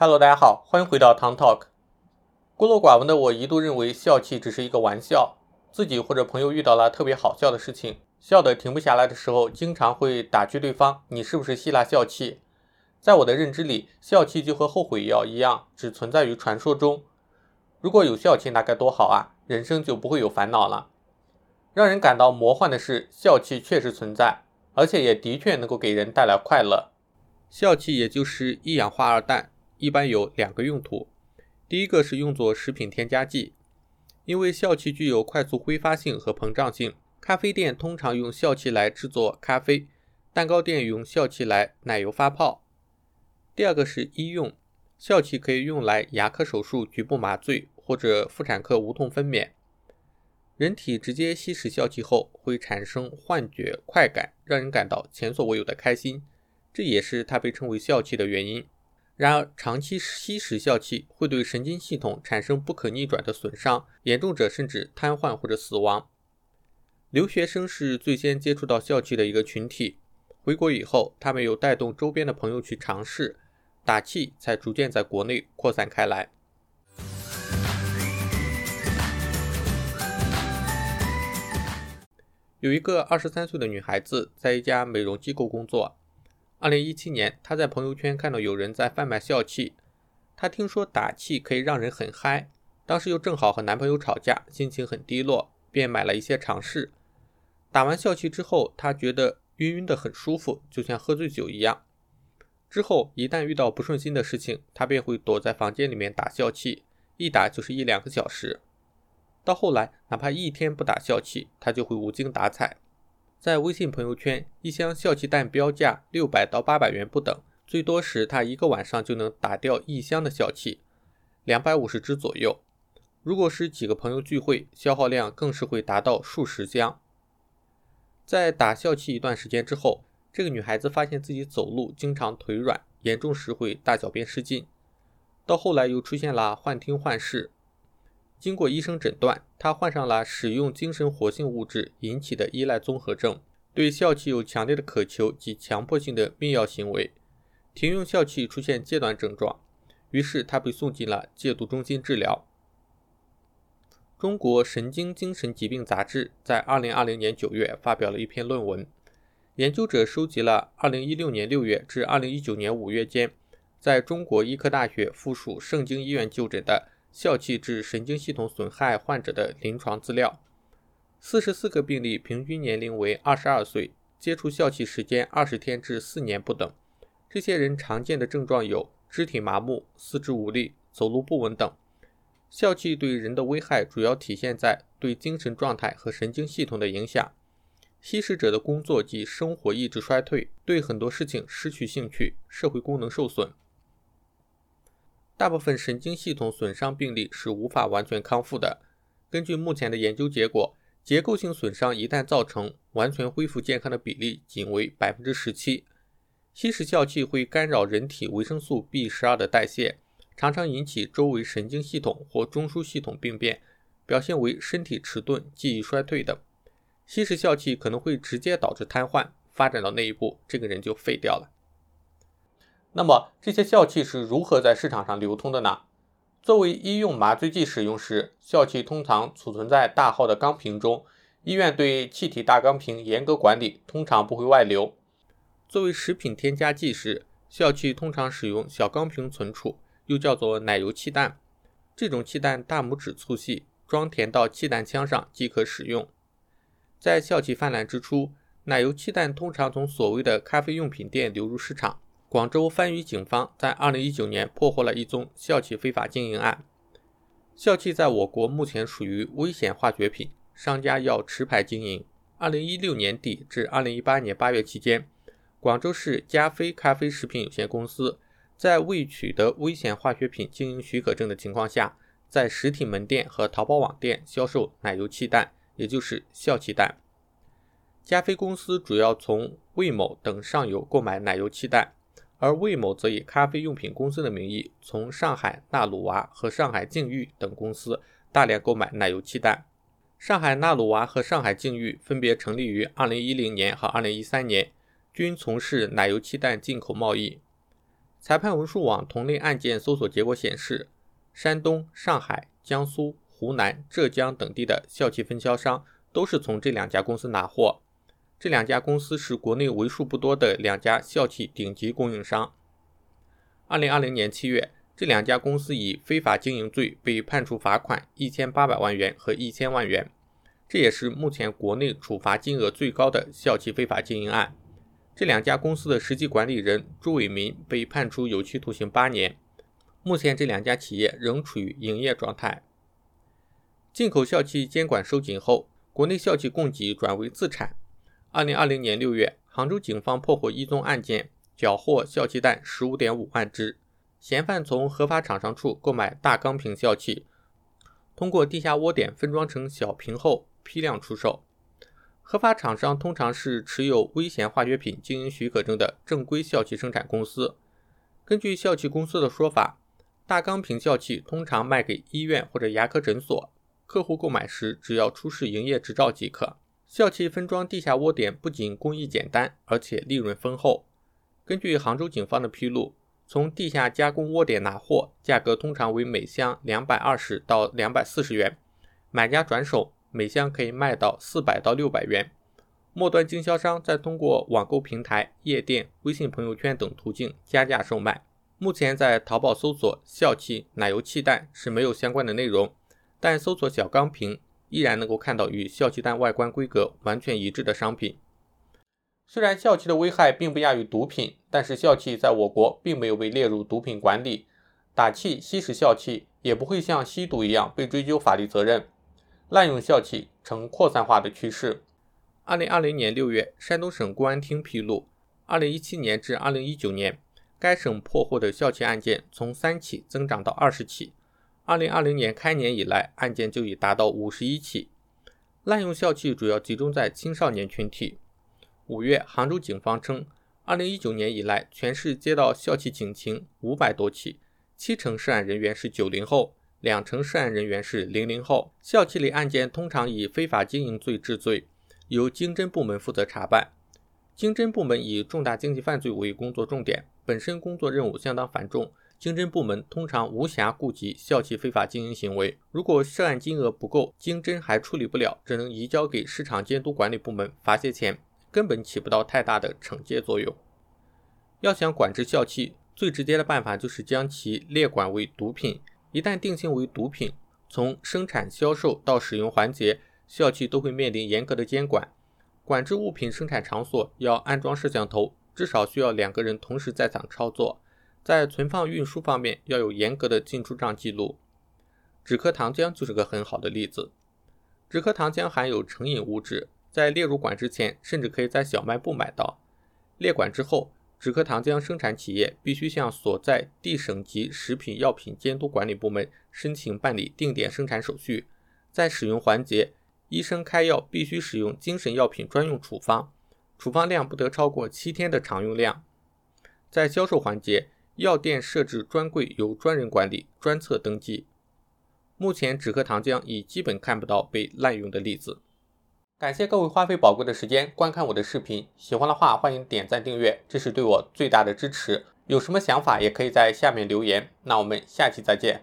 Hello，大家好，欢迎回到唐 Talk。孤陋寡闻的我一度认为笑气只是一个玩笑，自己或者朋友遇到了特别好笑的事情，笑得停不下来的时候，经常会打趣对方：“你是不是吸了笑气？”在我的认知里，笑气就和后悔药一样，只存在于传说中。如果有笑气，那该多好啊！人生就不会有烦恼了。让人感到魔幻的是，笑气确实存在，而且也的确能够给人带来快乐。笑气也就是一氧化二氮，一般有两个用途。第一个是用作食品添加剂，因为笑气具有快速挥发性和膨胀性，咖啡店通常用笑气来制作咖啡，蛋糕店用笑气来奶油发泡。第二个是医用，笑气可以用来牙科手术局部麻醉或者妇产科无痛分娩。人体直接吸食笑气后会产生幻觉、快感，让人感到前所未有的开心，这也是它被称为笑气的原因。然而，长期吸食笑气会对神经系统产生不可逆转的损伤，严重者甚至瘫痪或者死亡。留学生是最先接触到笑气的一个群体，回国以后，他们又带动周边的朋友去尝试，打气才逐渐在国内扩散开来。有一个二十三岁的女孩子在一家美容机构工作。二零一七年，她在朋友圈看到有人在贩卖笑气，她听说打气可以让人很嗨，当时又正好和男朋友吵架，心情很低落，便买了一些尝试。打完笑气之后，她觉得晕晕的很舒服，就像喝醉酒一样。之后一旦遇到不顺心的事情，她便会躲在房间里面打笑气，一打就是一两个小时。到后来，哪怕一天不打笑气，他就会无精打采。在微信朋友圈，一箱笑气弹标价六百到八百元不等，最多时他一个晚上就能打掉一箱的笑气，两百五十支左右。如果是几个朋友聚会，消耗量更是会达到数十箱。在打笑气一段时间之后，这个女孩子发现自己走路经常腿软，严重时会大小便失禁。到后来又出现了幻听幻视。经过医生诊断，他患上了使用精神活性物质引起的依赖综合症，对笑气有强烈的渴求及强迫性的灭药行为，停用笑气出现戒断症状，于是他被送进了戒毒中心治疗。中国神经精神疾病杂志在二零二零年九月发表了一篇论文，研究者收集了二零一六年六月至二零一九年五月间，在中国医科大学附属盛京医院就诊的。笑气致神经系统损害患者的临床资料，四十四个病例，平均年龄为二十二岁，接触笑气时间二十天至四年不等。这些人常见的症状有肢体麻木、四肢无力、走路不稳等。笑气对人的危害主要体现在对精神状态和神经系统的影响。吸食者的工作及生活意志衰退，对很多事情失去兴趣，社会功能受损。大部分神经系统损伤病例是无法完全康复的。根据目前的研究结果，结构性损伤一旦造成，完全恢复健康的比例仅为百分之十七。吸食笑气会干扰人体维生素 B 十二的代谢，常常引起周围神经系统或中枢系统病变，表现为身体迟钝、记忆衰退等。吸食笑气可能会直接导致瘫痪，发展到那一步，这个人就废掉了。那么这些笑气是如何在市场上流通的呢？作为医用麻醉剂使用时，笑气通常储存在大号的钢瓶中，医院对气体大钢瓶严格管理，通常不会外流。作为食品添加剂时，笑气通常使用小钢瓶存储，又叫做奶油气弹。这种气弹大拇指粗细，装填到气弹枪上即可使用。在笑气泛滥之初，奶油气弹通常从所谓的咖啡用品店流入市场。广州番禺警方在2019年破获了一宗笑气非法经营案。笑气在我国目前属于危险化学品，商家要持牌经营。2016年底至2018年8月期间，广州市加菲咖啡食品有限公司在未取得危险化学品经营许可证的情况下，在实体门店和淘宝网店销售奶油气弹，也就是笑气弹。加菲公司主要从魏某等上游购买奶油气弹。而魏某则以咖啡用品公司的名义，从上海纳鲁娃和上海净玉等公司大量购买奶油气弹。上海纳鲁娃和上海净玉分别成立于2010年和2013年，均从事奶油气弹进口贸易。裁判文书网同类案件搜索结果显示，山东、上海、江苏、湖南、浙江等地的校气分销商都是从这两家公司拿货。这两家公司是国内为数不多的两家校企顶级供应商。二零二零年七月，这两家公司以非法经营罪被判处罚款一千八百万元和一千万元，这也是目前国内处罚金额最高的校企非法经营案。这两家公司的实际管理人朱伟民被判处有期徒刑八年。目前，这两家企业仍处于营业状态。进口校企监管收紧后，国内校企供给转为自产。二零二零年六月，杭州警方破获一宗案件，缴获笑气弹十五点五万支。嫌犯从合法厂商处购买大钢瓶笑气，通过地下窝点分装成小瓶后批量出售。合法厂商通常是持有危险化学品经营许可证的正规笑气生产公司。根据笑气公司的说法，大钢瓶笑气通常卖给医院或者牙科诊所，客户购买时只要出示营业执照即可。笑气分装地下窝点不仅工艺简单，而且利润丰厚。根据杭州警方的披露，从地下加工窝点拿货，价格通常为每箱两百二十到两百四十元，买家转手。每箱可以卖到四百到六百元，末端经销商再通过网购平台、夜店、微信朋友圈等途径加价售卖。目前在淘宝搜索“笑气奶油气弹”是没有相关的内容，但搜索“小钢瓶”依然能够看到与笑气弹外观规格完全一致的商品。虽然笑气的危害并不亚于毒品，但是笑气在我国并没有被列入毒品管理，打气、吸食笑气也不会像吸毒一样被追究法律责任。滥用笑气呈扩散化的趋势。二零二零年六月，山东省公安厅披露，二零一七年至二零一九年，该省破获的笑气案件从三起增长到二十起。二零二零年开年以来，案件就已达到五十一起。滥用校气主要集中在青少年群体。五月，杭州警方称，二零一九年以来，全市接到校气警情五百多起，七成涉案人员是九零后。两成涉案人员是零零后。校气类案件通常以非法经营罪治罪，由经侦部门负责查办。经侦部门以重大经济犯罪为工作重点，本身工作任务相当繁重，经侦部门通常无暇顾及笑气非法经营行为。如果涉案金额不够，经侦还处理不了，只能移交给市场监督管理部门罚些钱，根本起不到太大的惩戒作用。要想管制笑气，最直接的办法就是将其列管为毒品。一旦定性为毒品，从生产、销售到使用环节，笑气都会面临严格的监管。管制物品生产场所要安装摄像头，至少需要两个人同时在场操作。在存放、运输方面要有严格的进出账记录。止咳糖浆就是个很好的例子。止咳糖浆含有成瘾物质，在列入管之前，甚至可以在小卖部买到。列管之后，止咳糖浆生产企业必须向所在地省级食品药品监督管理部门申请办理定点生产手续。在使用环节，医生开药必须使用精神药品专用处方，处方量不得超过七天的常用量。在销售环节，药店设置专柜，由专人管理、专册登记。目前，止咳糖浆已基本看不到被滥用的例子。感谢各位花费宝贵的时间观看我的视频，喜欢的话欢迎点赞订阅，这是对我最大的支持。有什么想法也可以在下面留言。那我们下期再见。